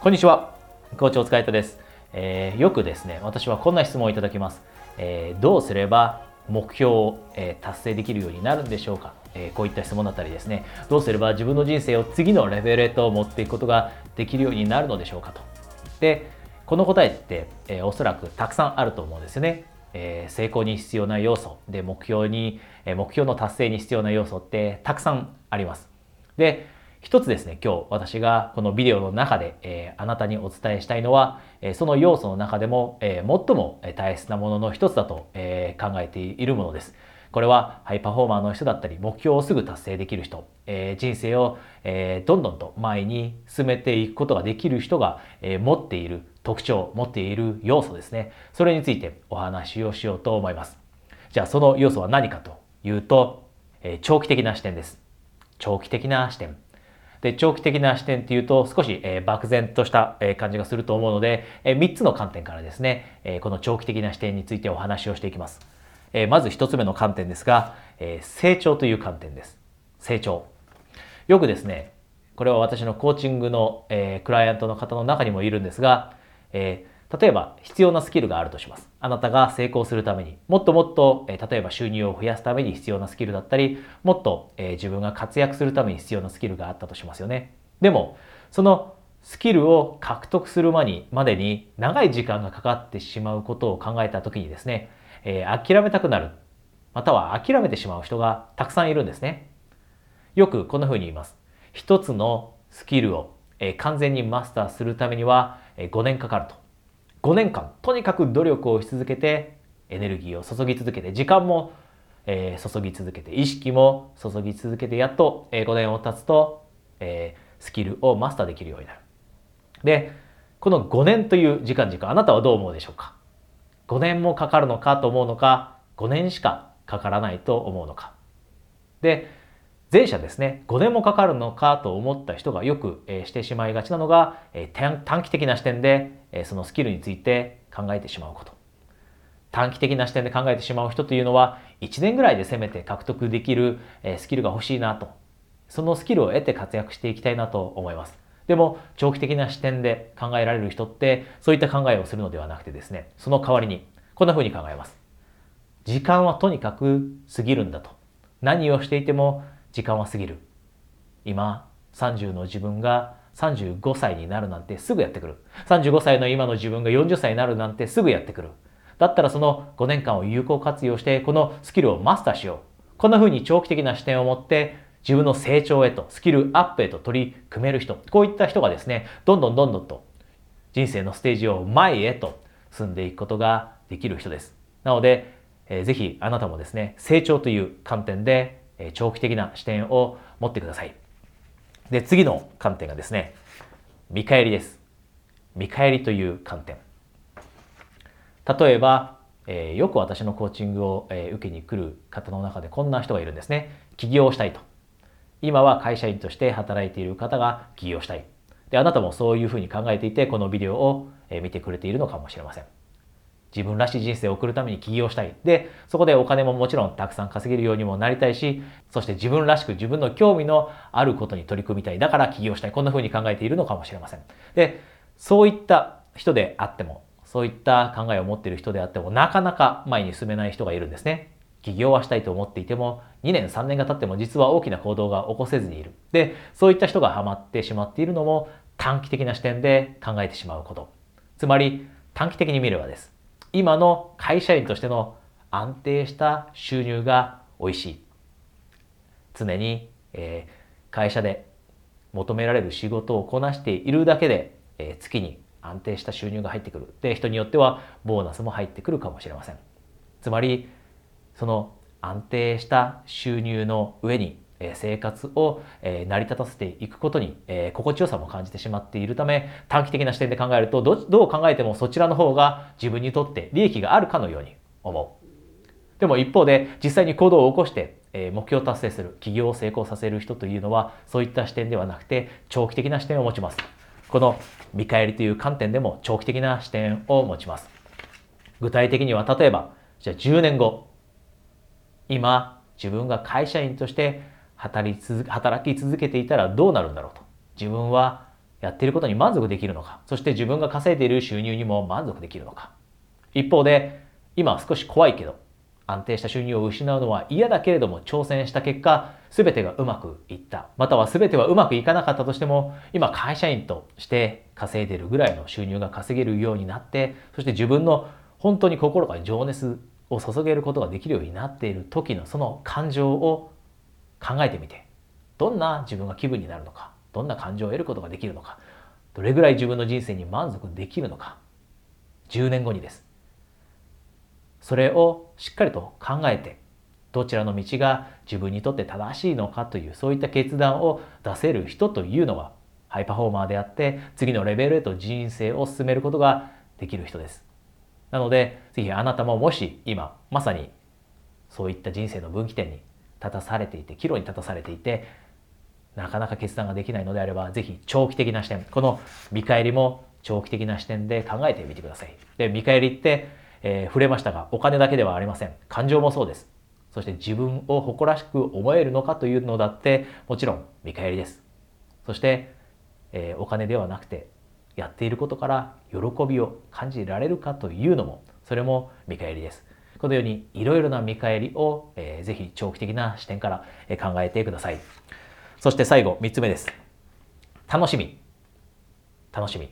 こんにちは。校長お疲れ様です、えー、よくですね、私はこんな質問をいただきます。えー、どうすれば目標を、えー、達成できるようになるんでしょうか、えこういった質問だったりですね、どうすれば自分の人生を次のレベルへと持っていくことができるようになるのでしょうかと。で、この答えって、えおそらくたくさんあると思うんですよね。え成功に必要な要素で目標に、え目標の達成に必要な要素ってたくさんあります。で、一つですね、今日私がこのビデオの中で、えー、あなたにお伝えしたいのは、えー、その要素の中でも、えー、最も大切なものの一つだと、え考えているものです。これはハイパフォーマーの人だったり、目標をすぐ達成できる人、え人生を、えどんどんと前に進めていくことができる人が、え持っている特徴、持っている要素ですね。それについてお話をしようと思います。じゃあその要素は何かというと、え長期的な視点です。長期的な視点。で、長期的な視点っていうと少し、えー、漠然とした、えー、感じがすると思うので、えー、3つの観点からですね、えー、この長期的な視点についてお話をしていきます。えー、まず1つ目の観点ですが、えー、成長という観点です。成長。よくですね、これは私のコーチングの、えー、クライアントの方の中にもいるんですが、えー、例えば必要なスキルがあるとします。あなたが成功するために、もっともっと、え例えば収入を増やすために必要なスキルだったり、もっと、え自分が活躍するために必要なスキルがあったとしますよね。でも、そのスキルを獲得するまにまでに長い時間がかかってしまうことを考えた時にですね、えー、諦めたくなる、または諦めてしまう人がたくさんいるんですね。よくこんな風に言います。一つのスキルを、え、完全にマスターするためには、え、5年かかると。5年間とにかく努力をし続けてエネルギーを注ぎ続けて時間も、えー、注ぎ続けて意識も注ぎ続けてやっと、えー、5年を経つと、えー、スキルをマスターできるようになる。でこの5年という時間軸あなたはどう思うでしょうか？5年もかかるのかと思うのか？5年しかかからないと思うのか？で前者ですね、5年もかかるのかと思った人がよく、えしてしまいがちなのが、え短期的な視点で、えそのスキルについて考えてしまうこと。短期的な視点で考えてしまう人というのは、1年ぐらいでせめて獲得できる、えスキルが欲しいなと。そのスキルを得て活躍していきたいなと思います。でも、長期的な視点で考えられる人って、そういった考えをするのではなくてですね、その代わりに、こんな風に考えます。時間はとにかく過ぎるんだと。何をしていても時間は過ぎる。今、30の自分が35歳になるなんてすぐやってくる。35歳の今の自分が40歳になるなんてすぐやってくる。だったらその5年間を有効活用してこのスキルをマスターしよう。こんな風に長期的な視点を持って自分の成長へと、スキルアップへと取り組める人。こういった人がですね、どんどんどんどんと人生のステージを前へと進んでいくことができる人です。なので、えー、ぜひあなたもですね、成長という観点でえ長期的な視点を持ってください。で、次の観点がですね、見返りです。見返りという観点。例えば、えー、よく私のコーチングを、えー、受けに来る方の中でこんな人がいるんですね。起業したいと。今は会社員として働いている方が起業したい。で、あなたもそういうふうに考えていて、このビデオを、見てくれているのかもしれません。自分らしい人生を送るために起業したい。で、そこでお金ももちろんたくさん稼げるようにもなりたいし、そして自分らしく自分の興味のあることに取り組みたい。だから起業したい。こんな風に考えているのかもしれません。で、そういった人であっても、そういった考えを持っている人であっても、なかなか前に進めない人がいるんですね。起業はしたいと思っていても、2年3年が経っても実は大きな行動が起こせずにいる。で、そういった人がハマってしまっているのも短期的な視点で考えてしまうこと。つまり短期的に見ればです。今の会社員としての安定した収入が美味しい。常に、えー、会社で求められる仕事をこなしているだけで、えー、月に安定した収入が入ってくる。で、人によってはボーナスも入ってくるかもしれません。つまり、その安定した収入の上に生活を成り立たせていくことに心地よさも感じてしまっているため短期的な視点で考えるとどう考えてもそちらの方が自分にとって利益があるかのように思う。でも一方で実際に行動を起こして目標を達成する企業を成功させる人というのはそういった視点ではなくて長期的な視点を持ちます。この見返りという観点でも長期的な視点を持ちます。具体的には例えばじゃあ10年後今自分が会社員として働き続けていたらどうなるんだろうと。自分はやっていることに満足できるのか。そして自分が稼いでいる収入にも満足できるのか。一方で今は少し怖いけど安定した収入を失うのは嫌だけれども挑戦した結果全てがうまくいった。または全てはうまくいかなかったとしても今会社員として稼いでるぐらいの収入が稼げるようになってそして自分の本当に心から情熱を注げることができるようになっている時のその感情を考えてみてどんな自分が気分になるのかどんな感情を得ることができるのかどれぐらい自分の人生に満足できるのか10年後にですそれをしっかりと考えてどちらの道が自分にとって正しいのかというそういった決断を出せる人というのはハイパフォーマーであって次のレベルへと人生を進めることができる人です。なのでぜひあなたももし今まさにそういった人生の分岐点に立たされていて岐路に立たされていてなかなか決断ができないのであればぜひ長期的な視点この見返りも長期的な視点で考えてみてください。で見返りってえー、触れましたがお金だけではありません。感情もそうです。そして自分を誇らしく思えるのかというのだってもちろん見返りです。そして、えー、お金ではなくてやっていることから喜びを感じられるかというのもそれも見返りです。このようにいろいろな見返りを、えー、ぜひ長期的な視点から考えてください。そして最後3つ目です。楽しみ。楽しみ、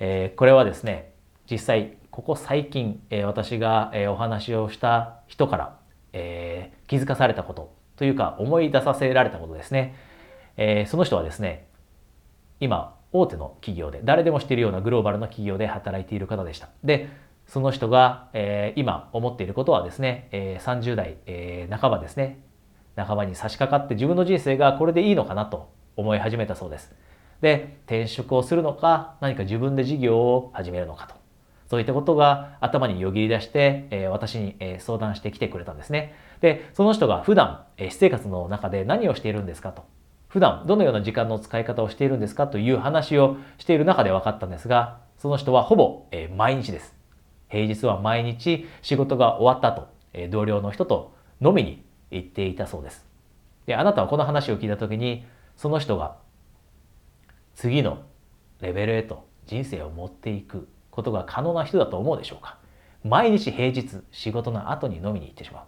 えー、これはですね実際ここ最近、えー、私が、えー、お話をした人から、えー、気づかされたことというか思い出させられたことですね、えその人はですね今大手の企業で誰でも知っているようなグローバルな企業で働いている方でした。でその人が、え今思っていることはですね、え30代、え半ばですね半ばに差し掛かって自分の人生がこれでいいのかなと思い始めたそうですで転職をするのか何か自分で事業を始めるのかとそういったことが頭によぎり出して、え私に、え相談してきてくれたんですね。で、その人が普段、え私生活の中で何をしているんですかと。普段どのような時間の使い方をしているんですかという話をしている中で分かったんですが、その人はほぼ、え毎日です。平日は毎日仕事が終わった後、同僚の人と飲みに行っていたそうです。で、あなたはこの話を聞いた時に、その人が次のレベルへと人生を持っていくことが可能な人だと思うでしょうか。毎日平日仕事の後に飲みに行ってしまう。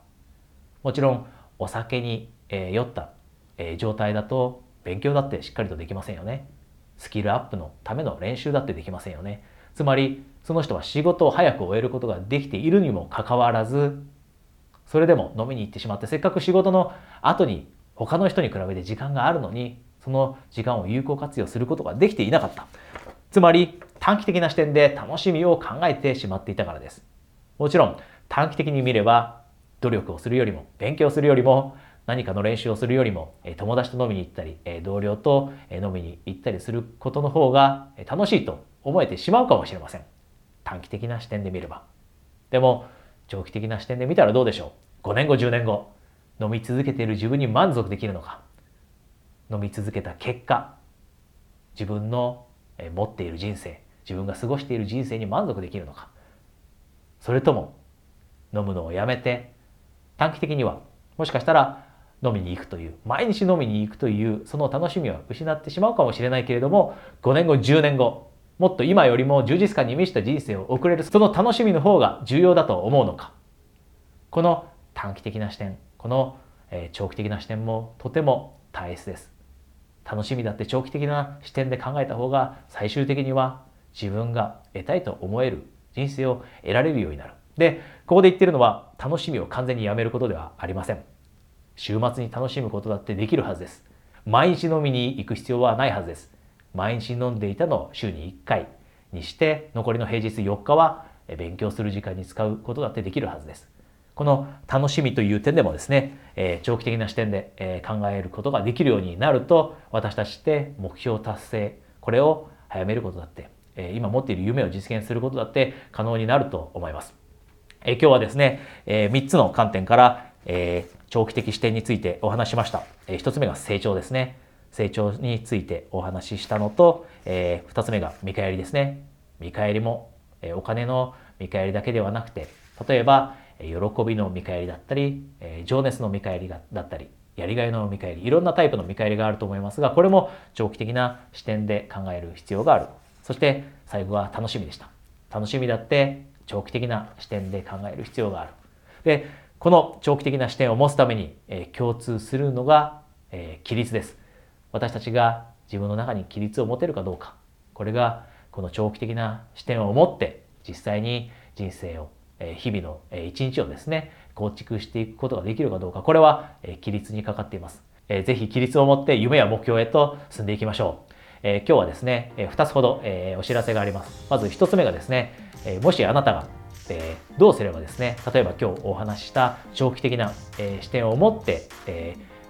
もちろんお酒に、酔った、状態だと勉強だってしっかりとできませんよね。スキルアップのための練習だってできませんよね。つまりその人は仕事を早く終えることができているにもかかわらずそれでも飲みに行ってしまってせっかく仕事の後に他の人に比べて時間があるのにその時間を有効活用することができていなかったつまり短期的な視点で楽しみを考えてしまっていたからです。もちろん短期的に見れば努力をするよりも勉強するよりも何かの練習をするよりも友達と飲みに行ったり同僚と飲みに行ったりすることの方が楽しいと思えてしまうかもしれません。短期的な視点で見れば。でも長期的な視点で見たらどうでしょう ?5 年後10年後飲み続けている自分に満足できるのか？飲み続けた結果自分の持っている人生自分が過ごしている人生に満足できるのか？それとも飲むのをやめて短期的にはもしかしたら飲みに行くという毎日飲みに行くというその楽しみは失ってしまうかもしれないけれども5年後10年後もっと今よりも充実感に満ちた人生を送れるその楽しみの方が重要だと思うのかこの短期的な視点この長期的な視点もとても大切です楽しみだって長期的な視点で考えた方が最終的には自分が得たいと思える人生を得られるようになる。で、ここで言ってるのは楽しみを完全にやめることではありません。週末に楽しむことだってできるはずです。毎日飲みに行く必要はないはずです。毎日飲んでいたのを週に1回にして残りの平日4日は勉強する時間に使うことだってできるはずです。この楽しみという点でもですね、え、長期的な視点で、え、考えることができるようになると、私たちって目標達成、これを早めることだって、え、今持っている夢を実現することだって可能になると思います。え今日はですね、え3つの観点から、え長期的視点についてお話しました。え1つ目が成長ですね。成長についてお話ししたのと、え2つ目が見返りですね。見返りも、えお金の見返りだけではなくて、例えば喜びの見返りだったり、え情熱の見返りだったり、やりがいの見返りいろんなタイプの見返りがあると思いますがこれも長期的な視点で考える必要がある。そして最後は楽しみでした。楽しみだって長期的な視点で考える必要がある。でこの長期的な視点を持つために、え、共通するのが、え、規律です。私たちが自分の中に規律を持てるかどうか。これがこの長期的な視点を持って実際に人生を日々の一日をですね構築していくことができるかどうか。これは規律にかかっています。ぜひ規律を持って夢や目標へと進んでいきましょう。今日はですね2つほどお知らせがあります。まず1つ目がですねもしあなたがえどうすればですね例えば今日お話しした長期的なえ視点を持って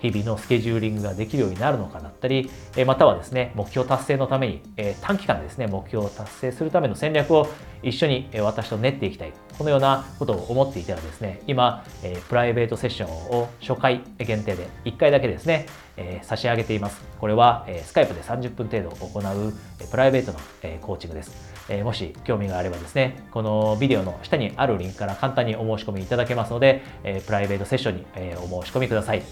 日々のスケジューリングができるようになるのかだったり、またはですね、目標達成のために、短期間でですね、目標を達成するための戦略を一緒に私と練っていきたい。このようなことを思っていたらですね、今、プライベートセッションを初回限定で1回だけですね、差し上げています。これはスカイプで30分程度行うプライベートのコーチングです。もし興味があればですね、このビデオの下にあるリンクから簡単にお申し込みいただけますので、プライベートセッションにお申し込みください。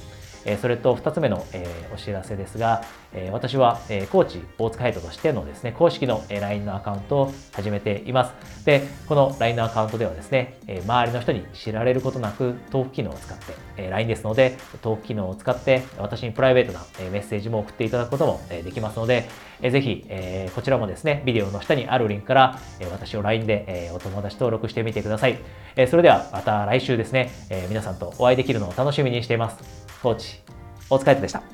えそれと2つ目の、えお知らせですが、え私は、えコーチ大塚ヘイトとしてのですね、公式の LINE のアカウントを始めています。で、この LINE のアカウントではですね、え周りの人に知られることなくトーク機能を使って、え LINE ですので、トーク機能を使って私にプライベートなメッセージも送っていただくこともできますので、えぜひ、えこちらもですね、ビデオの下にあるリンクから、え私を LINE で、えお友達登録してみてください。えそれではまた来週ですね、え皆さんとお会いできるのを楽しみにしています。コーチ、お疲れ様でした。